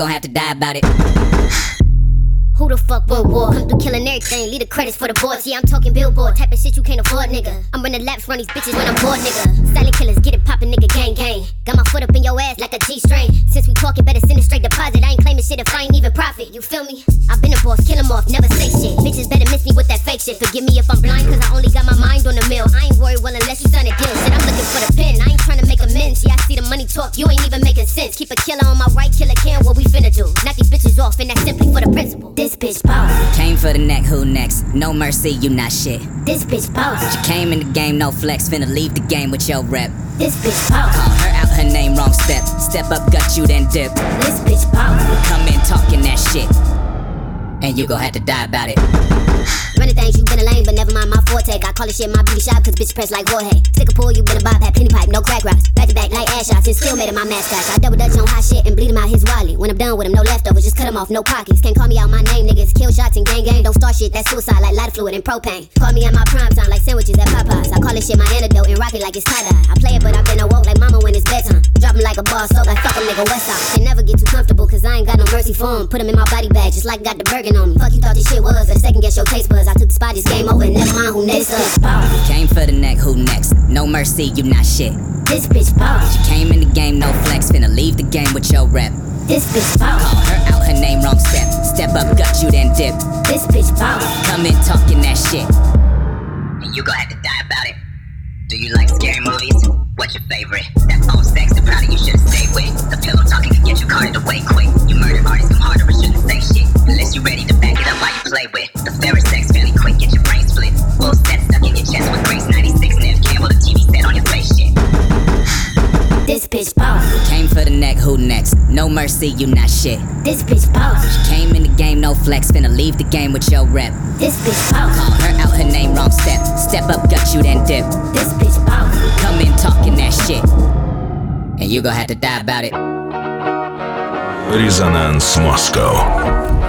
Gonna have to die about it. Who the fuck will war? Come through killing everything, leave the credits for the boards. Yeah, I'm talking billboard, type of shit you can't afford, nigga. I'm running laps, run these bitches when I'm bored, nigga. Silent killers, get it poppin', nigga, gang, gang. Got my foot up in your ass like a G string. Since we talking, better send a straight deposit. I ain't claiming shit if I ain't even profit, you feel me? I've been a boss, kill 'em off, never say shit. Bitches better miss me with that fake shit. Forgive me if I'm blind, cause I only got my mind on the mill. I ain't worried, well, unless you sign a deal. Shit, I'm looking for the pin. I ain't trying to make amends. Yeah, I see the money talk, you ain't even making sense. Keep a killer on my right, killer can, what we finna do. Knock these bitches off, and that's simply for the principle. This bitch bitch boss. Came for the neck, who next? No mercy, you not shit. This bitch boss. She came in the game, no flex, finna leave the game with your rep. This bitch boss. Call her out her name, wrong step. Step up, gut you, then dip. This bitch boss. Come in talking that shit. And you gon' have to die about it. Running things, you been a lame, but never mind my forte. I call this shit my beauty shop, cause bitch press like Jorge. Stick a pool, you been a bob, had penny pipe, no crack rocks. Back to back like ass shots, and still made it my mascot. I double dutch on hot shit and bleed him out his wallet. When I'm done with him, no leftovers, just cut him off, no pockets. Can't call me out my name, niggas. Kill shots and gang gang, don't start shit, that's suicide like lighter fluid and propane. Call me at my prime time like sandwiches at Popeyes. I call this shit my antidote and rock it like it's tie dye. I play it, but I've been awoke like mama when it's bedtime. Drop him like a boss, so like fuck him, nigga, Side. Can never get too comfortable, cause I ain't got no mercy for him. Put him in my body bag, just like got the Bergen on me. Fuck you thought this shit was, a second guess your taste buds. I took the spot, just game over, and never mind who next up. Came for the neck, who next? No mercy, you not shit. This bitch boss. Came in the game, no flex, finna leave the game with your rep. This bitch boss. Call her out her name, wrong step. Step up, gut you, then dip. This bitch boss. Come in talking that shit. And you gon' have to die about it. Do you like scary movies? What's your favorite? That phone sex, the product you should've stayed with. The pillow talking can get you carted away quick. You murder artists, come harder, but shouldn't say shit. Unless you're ready to back it up while you play with. The favorite sex fairly quick, get your brain split. Full set stuck in your chest with Grace 96 Neve Campbell, the TV set on your face shit. This bitch boss. Came for the neck, who next? No mercy, you not shit. This bitch boss. Came in the game, no flex, finna leave the game with your rep. This bitch boss. Call her out her name, wrong step. Step up, gut you, then dip. This bitch shit. And you gonna have to die about it. Resonance Moscow.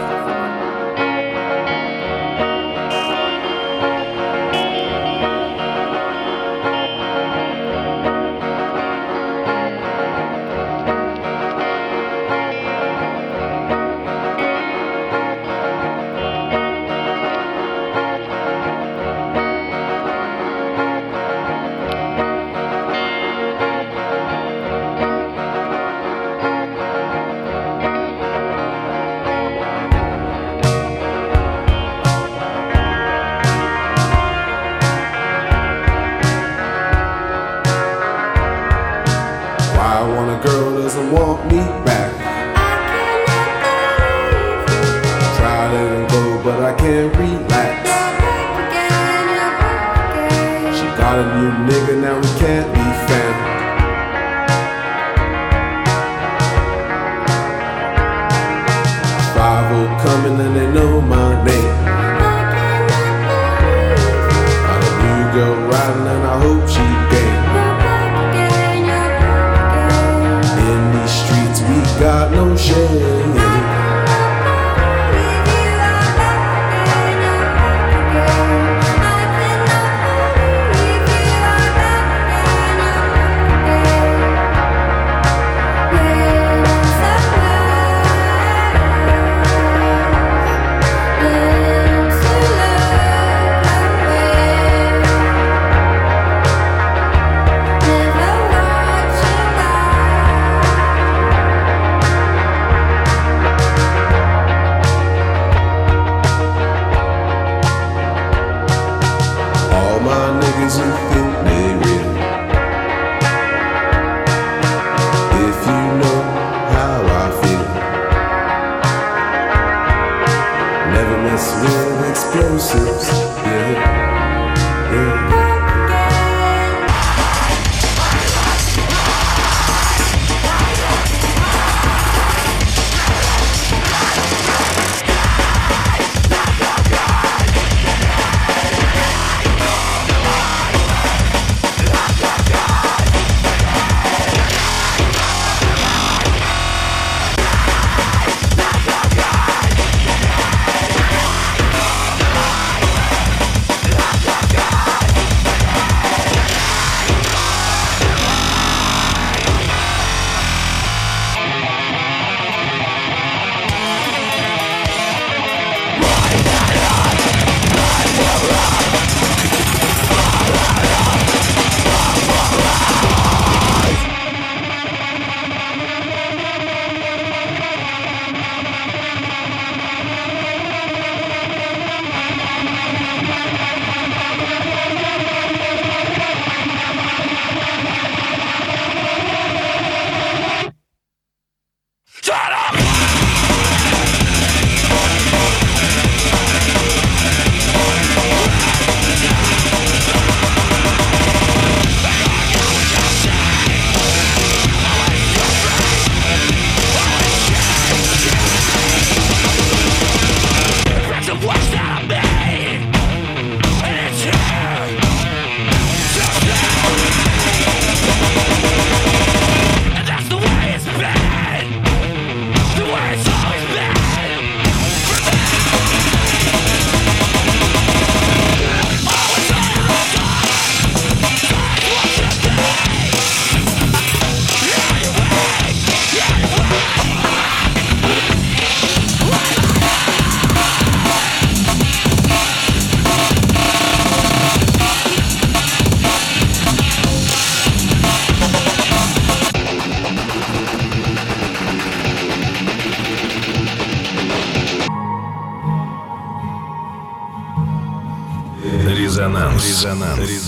резонанс.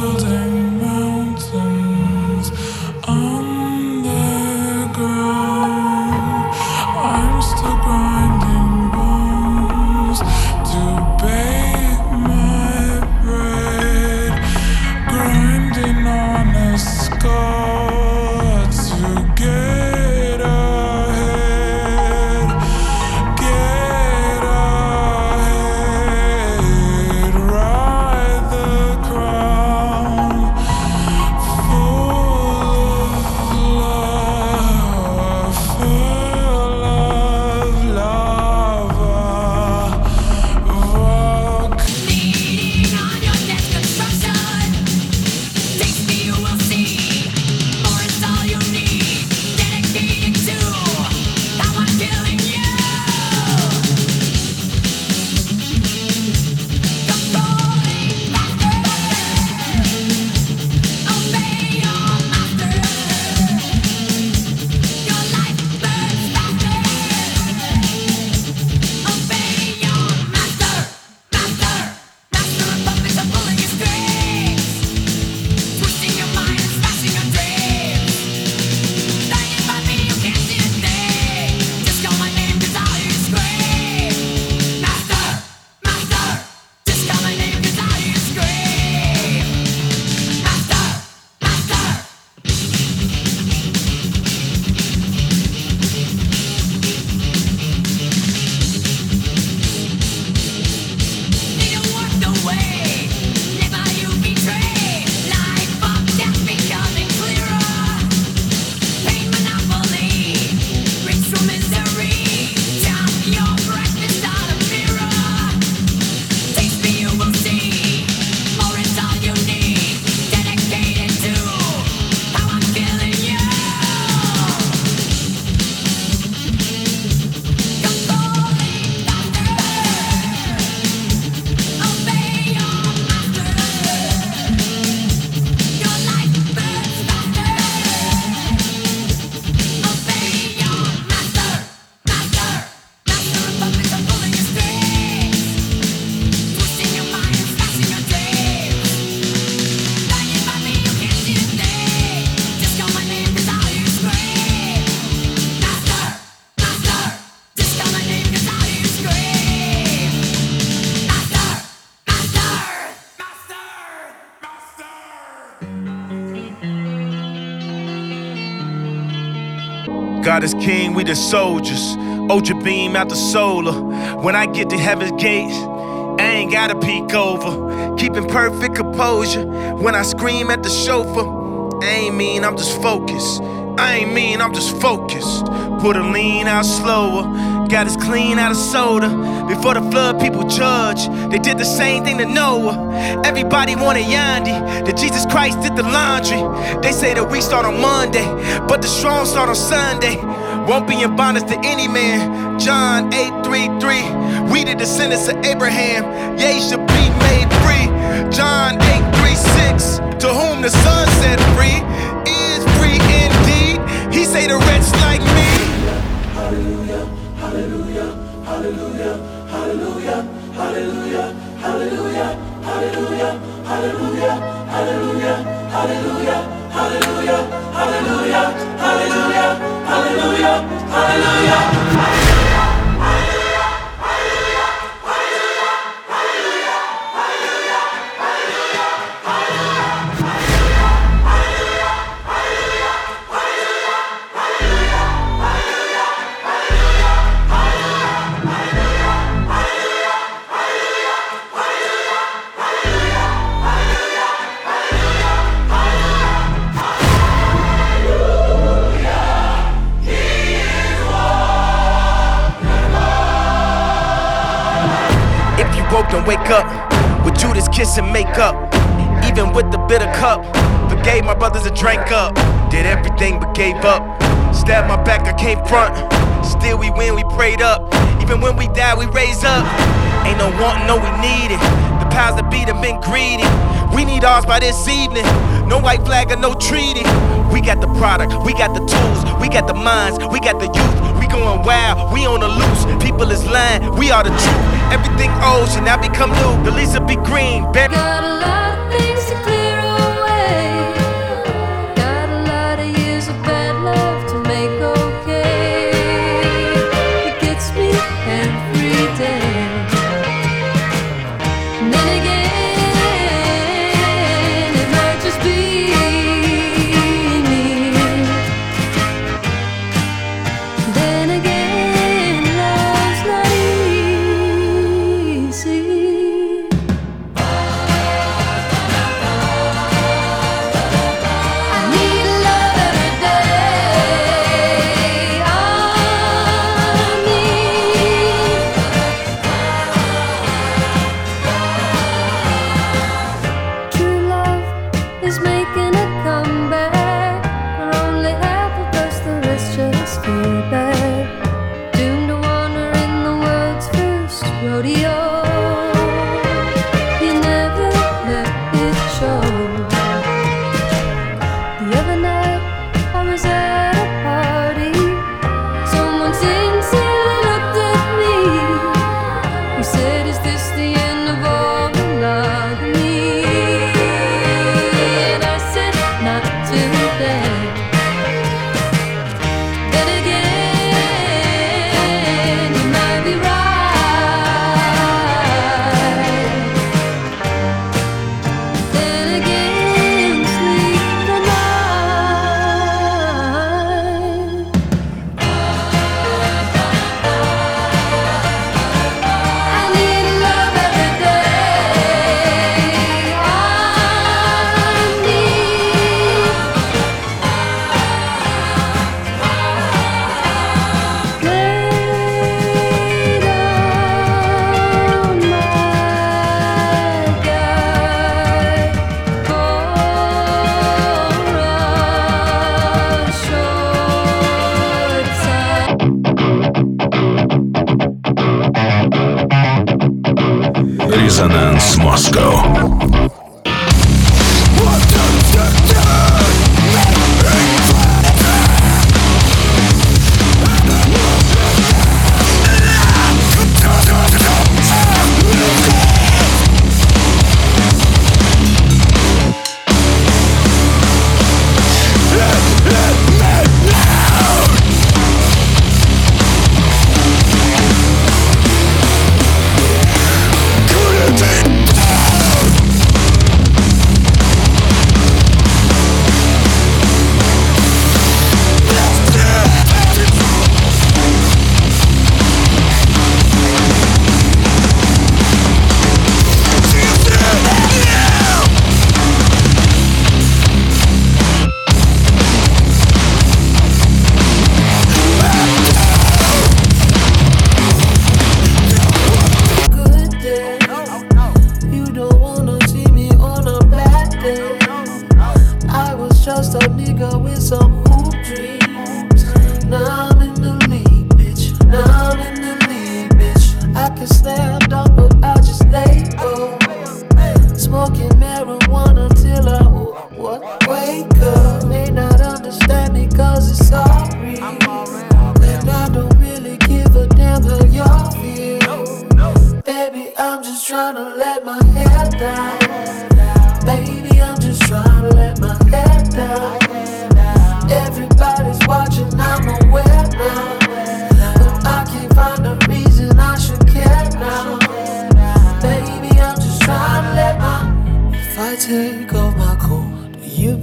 world King, we the soldiers. Ultra beam out the solar. When I get to heaven's gate, I ain't gotta peek over. Keeping perfect composure. When I scream at the chauffeur, I ain't mean I'm just focused. I ain't mean I'm just focused. Put a lean out slower. Got us clean out of soda. Before the flood, people judge. They did the same thing to Noah. Everybody wanted Yandhi. That Jesus Christ did the laundry. They say that we start on Monday, but the strong start on Sunday. Won't be in bondage to any man. John 8:33. We the descendants of Abraham. Yea, should be made free. John 8:36. To whom the Son set free is free indeed. He say the wretch like me. Hallelujah, hallelujah, hallelujah, hallelujah, hallelujah, hallelujah, hallelujah, hallelujah, hallelujah, hallelujah, hallelujah, hallelujah. If wake up. With Judas kiss and make up. Even with the bitter cup. Forgave my brothers and drank up. Did everything but gave up. Stabbed my back, I came front. Still we win, we prayed up. Even when we die, we raise up. Ain't no wanting, no we need it. The powers that be them been greedy. We need ours by this evening. No white flag or no treaty. We got the product, we got the tools, we got the minds, we got the youth. We going wild, we on the loose. People is lying, we are the truth. Everything old should now become new. The leaves will be green. Better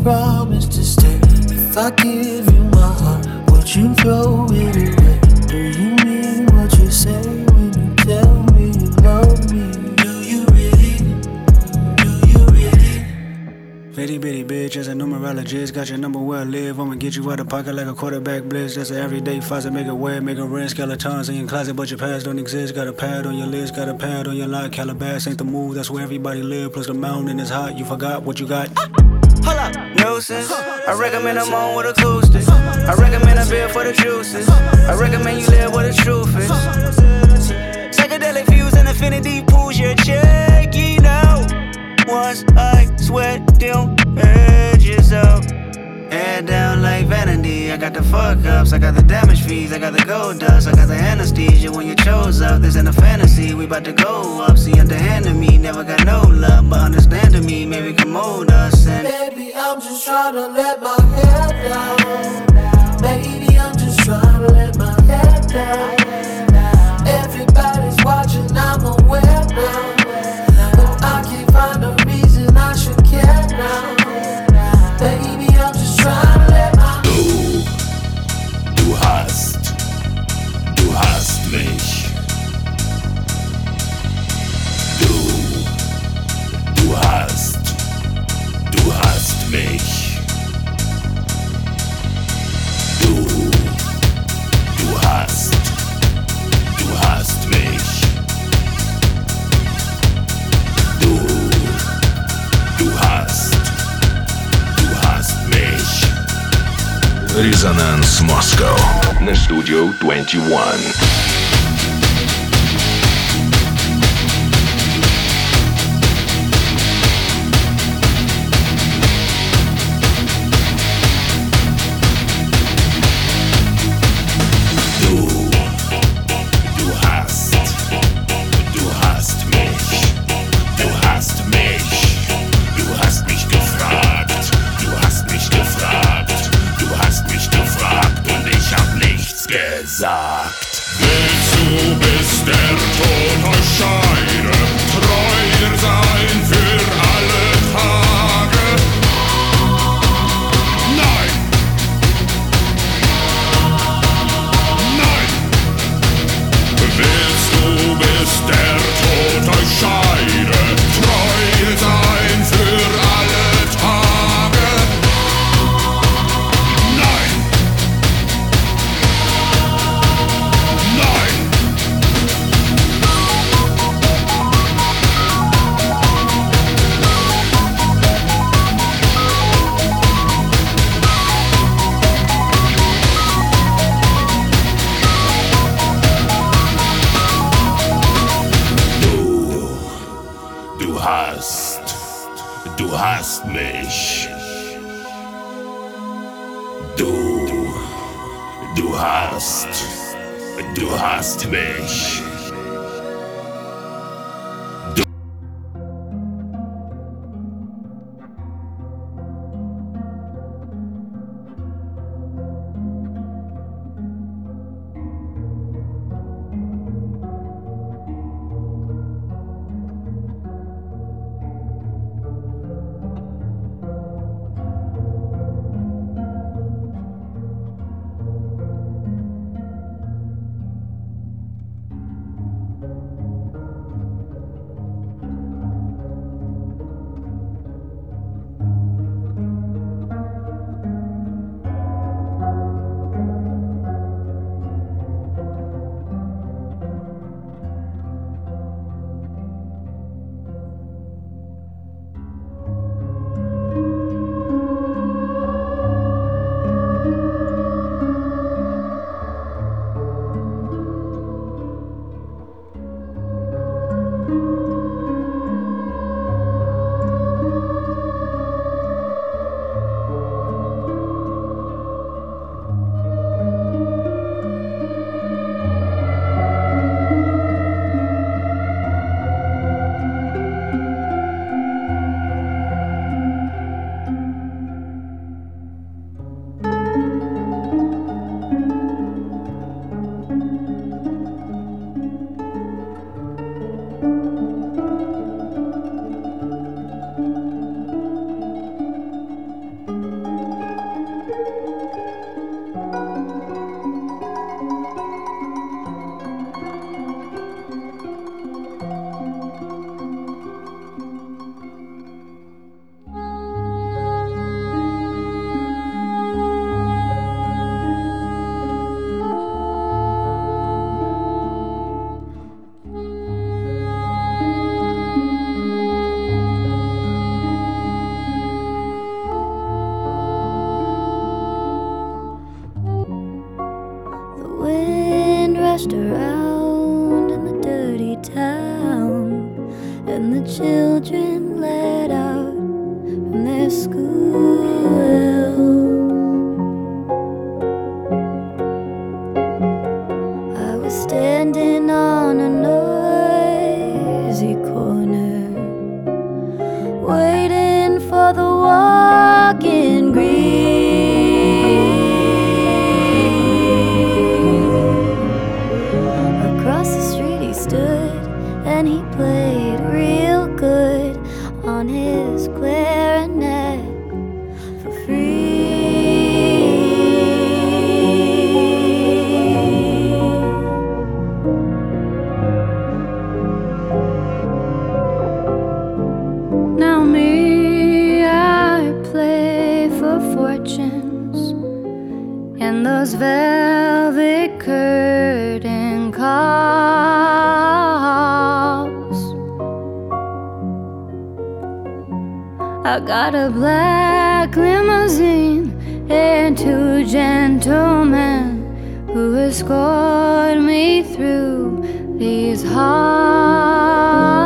promise to stay? If I give you my heart, would you throw it away? Do you mean what you say when you tell me you love me? Do you really? Do you really? Bitty bitty bitch, as a numerologist, got your number where I live. I'ma get you out of pocket like a quarterback blitz. That's an everyday faucet, make it wet, make it rinse. Skeletons in your closet, but your past don't exist. Got a pad on your list, got a pad on your lock. Calabas ain't the move, that's where everybody live. Plus the mountain is hot, you forgot what you got. Nuisance. I recommend I'm on with acoustics. I recommend a beer for the juices. I recommend you live where the truth is. Psychedelic views and infinity pools, you're checking out. Once I sweat them edges out. Head down like vanity. I got the fuck ups, I got the damage fees, I got the gold dust, I got the anesthesia. When you chose up, this ain't a fantasy. We about to go up. See, underhanded me, never got no love, but understanding me, maybe can mold us and. Baby, I'm just trying to let my head down. Baby, I'm just trying to let my head down. Everybody's watching, I'm aware now. Resonance Moscow na Studio 21. du hast, du hast mich. gentlemen gentleman who escorted me through these halls.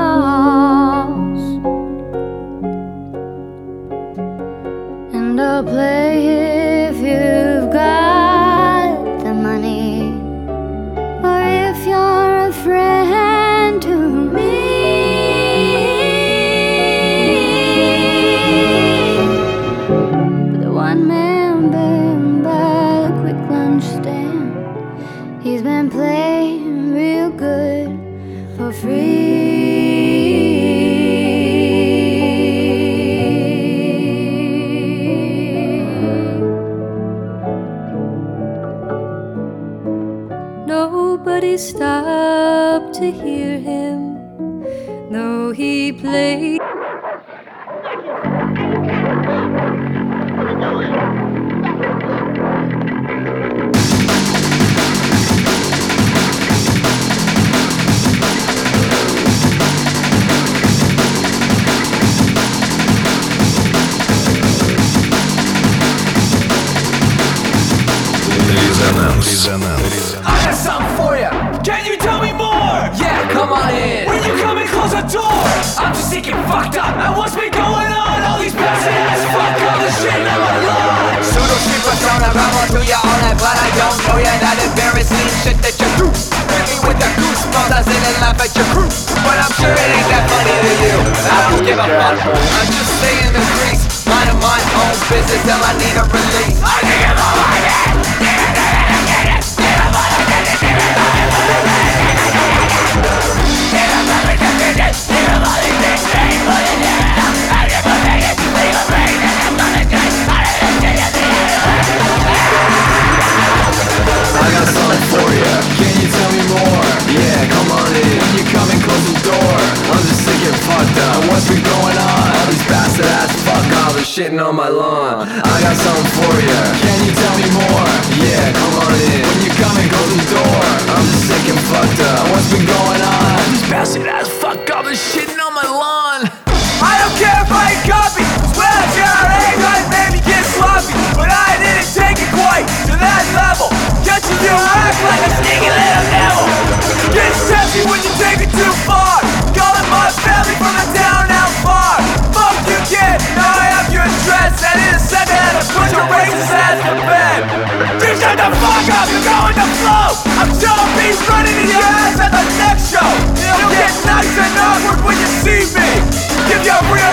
shit that you do. Hit me with the goosebumps, I sit and laugh at your crew. But I'm sure it ain't that funny to you. I don't give a fuck. I'm just staying the grease, minding my own business till I need a release. I need a holiday. on my lawn. I got something for you. at the next show. You'll get nice and awkward when you see me. Give your real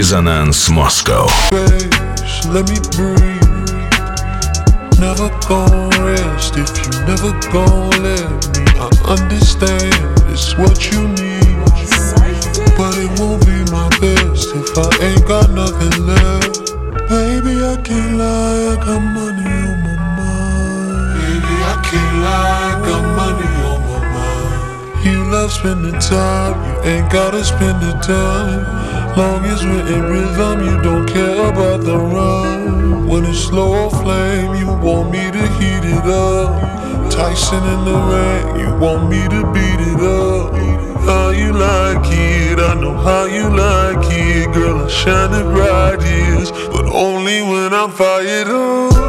Resonance Moscow. Let me breathe. Never rest if you never let me. I understand it's what you need, but it won't be my best if I ain't got nothing left. Baby, I can't lie, I got money on my mind. Baby, I can't lie, I got money on my mind. You love spending time, you ain't gotta spend the time. Long as we're in rhythm, you don't care about the run. When it's slow or flame, you want me to heat it up. Tyson in the rain, you want me to beat it up. How you like it, I know how you like it. Girl, I shine it bright years, but only when I'm fired up.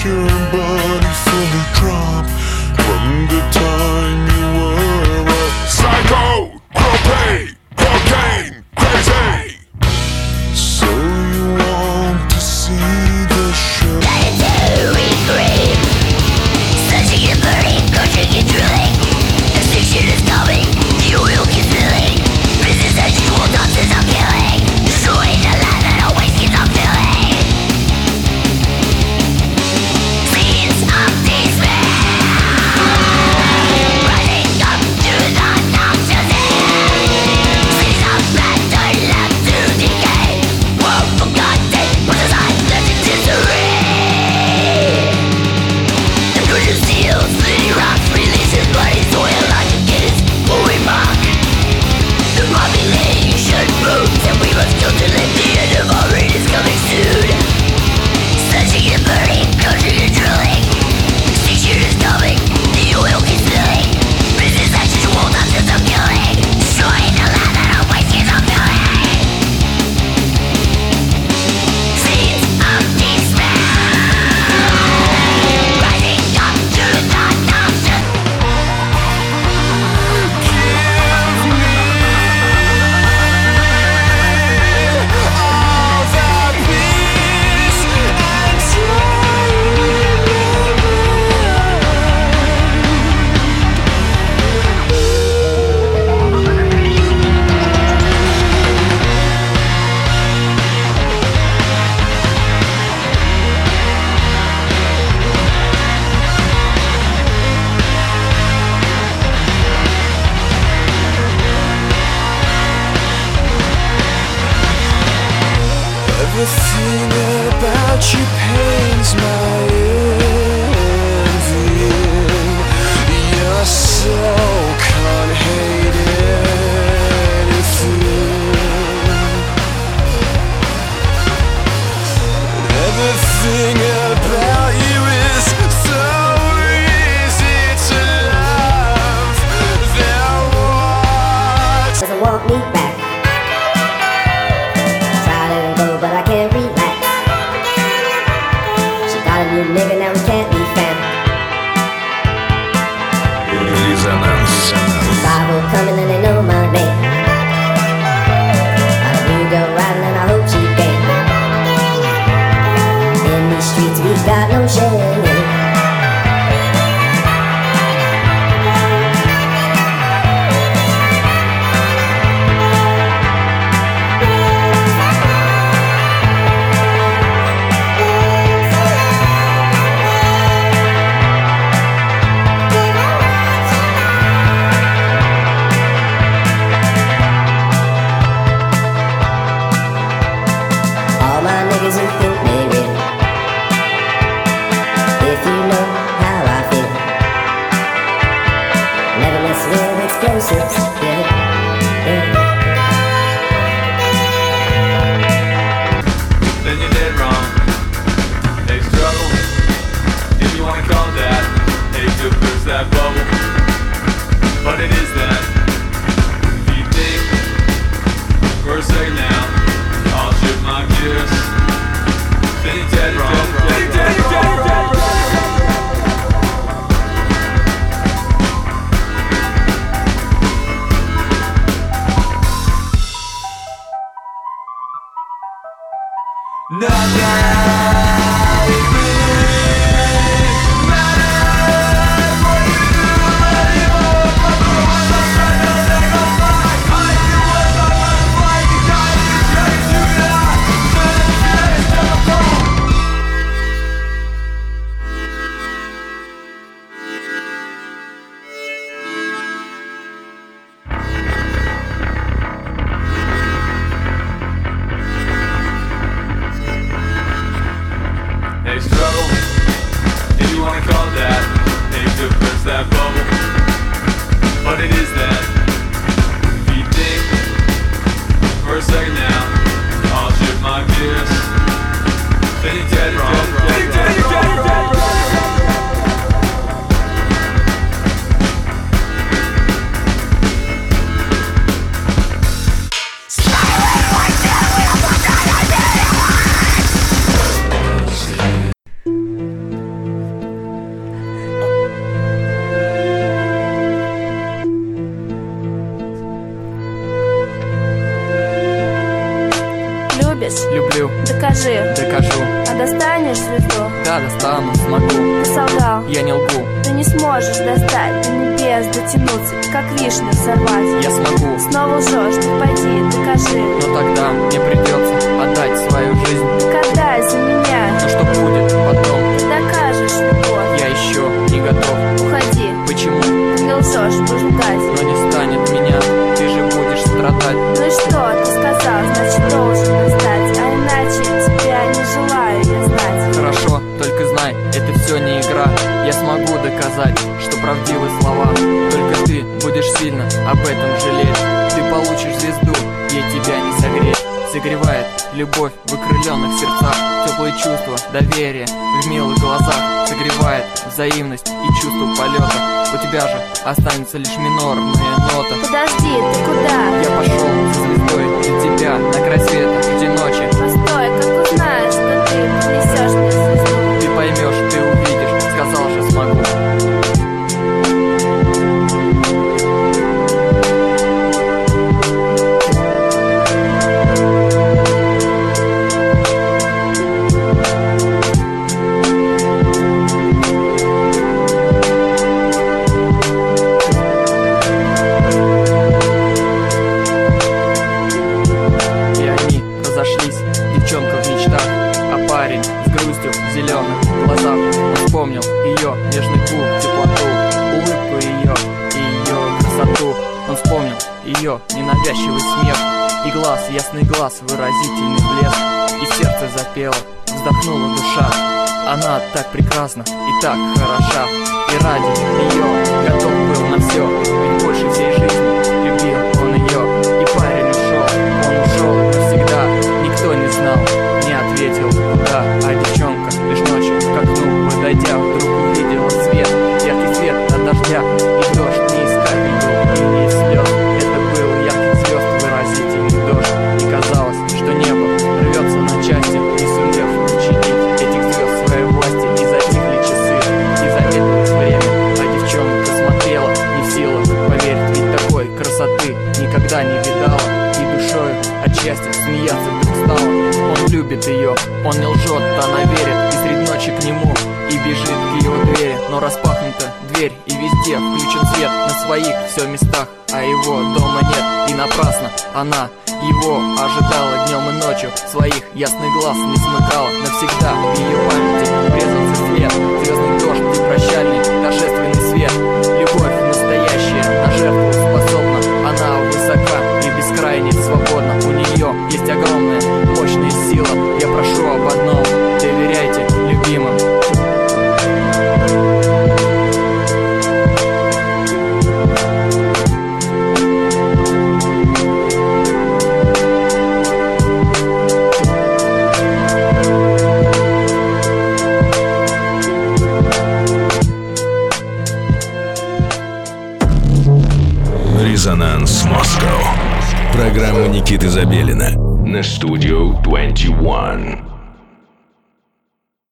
sure, but. That bubble, but it is that. If you think for a second now, достанешь звезду? Да, достану, смогу. Ты солгал. Я не лгу, Ты не сможешь достать до небес, дотянуться, как вишню сорвать. я смогу. Снова лжешь, ты пойди, докажи. Но тогда мне придется отдать свою жизнь. Так отдай за меня, Но что будет потом, ты докажешь любовь. я еще не готов. Уходи, Почему? ты не лжешь, лгать. Но не станет меня, ты же будешь страдать. Ну и что, ты сказал, значит должен все не игра. Я смогу доказать, что правдивы слова. Только ты будешь сильно об этом жалеть. Ты получишь звезду, ей тебя не согреть. Согревает любовь в окрыленных сердцах Теплые чувства, доверие в милых глазах Согревает взаимность и чувство полета У тебя же останется лишь минорная нота Подожди, ты куда? Я пошел за звездой для тебя на край света, где ночи Постой, как узнаешь, что ты принесешь мне увидишь, сказал же смогу навязчивый смех. И глаз, ясный глаз, выразительный блеск. И сердце запело, вздохнула душа. Она так прекрасна и так хороша. И ради нее готов был на все Ведь больше всей жизни любил он ее И парень ушел, он ушел навсегда. Никто не знал, не ответил, куда. А девчонка лишь ночью к окну подойдя вдруг любит ее, он не лжет, она верит И средь ночи к нему и бежит к его двери. Но распахнута дверь и везде включен свет. На своих все местах, а его дома нет. И напрасно она его ожидала днем и ночью. Своих ясных глаз не смыкала. Навсегда в ее памяти врезался свет. Звездный дождь и прощальный торжественный Studio 21.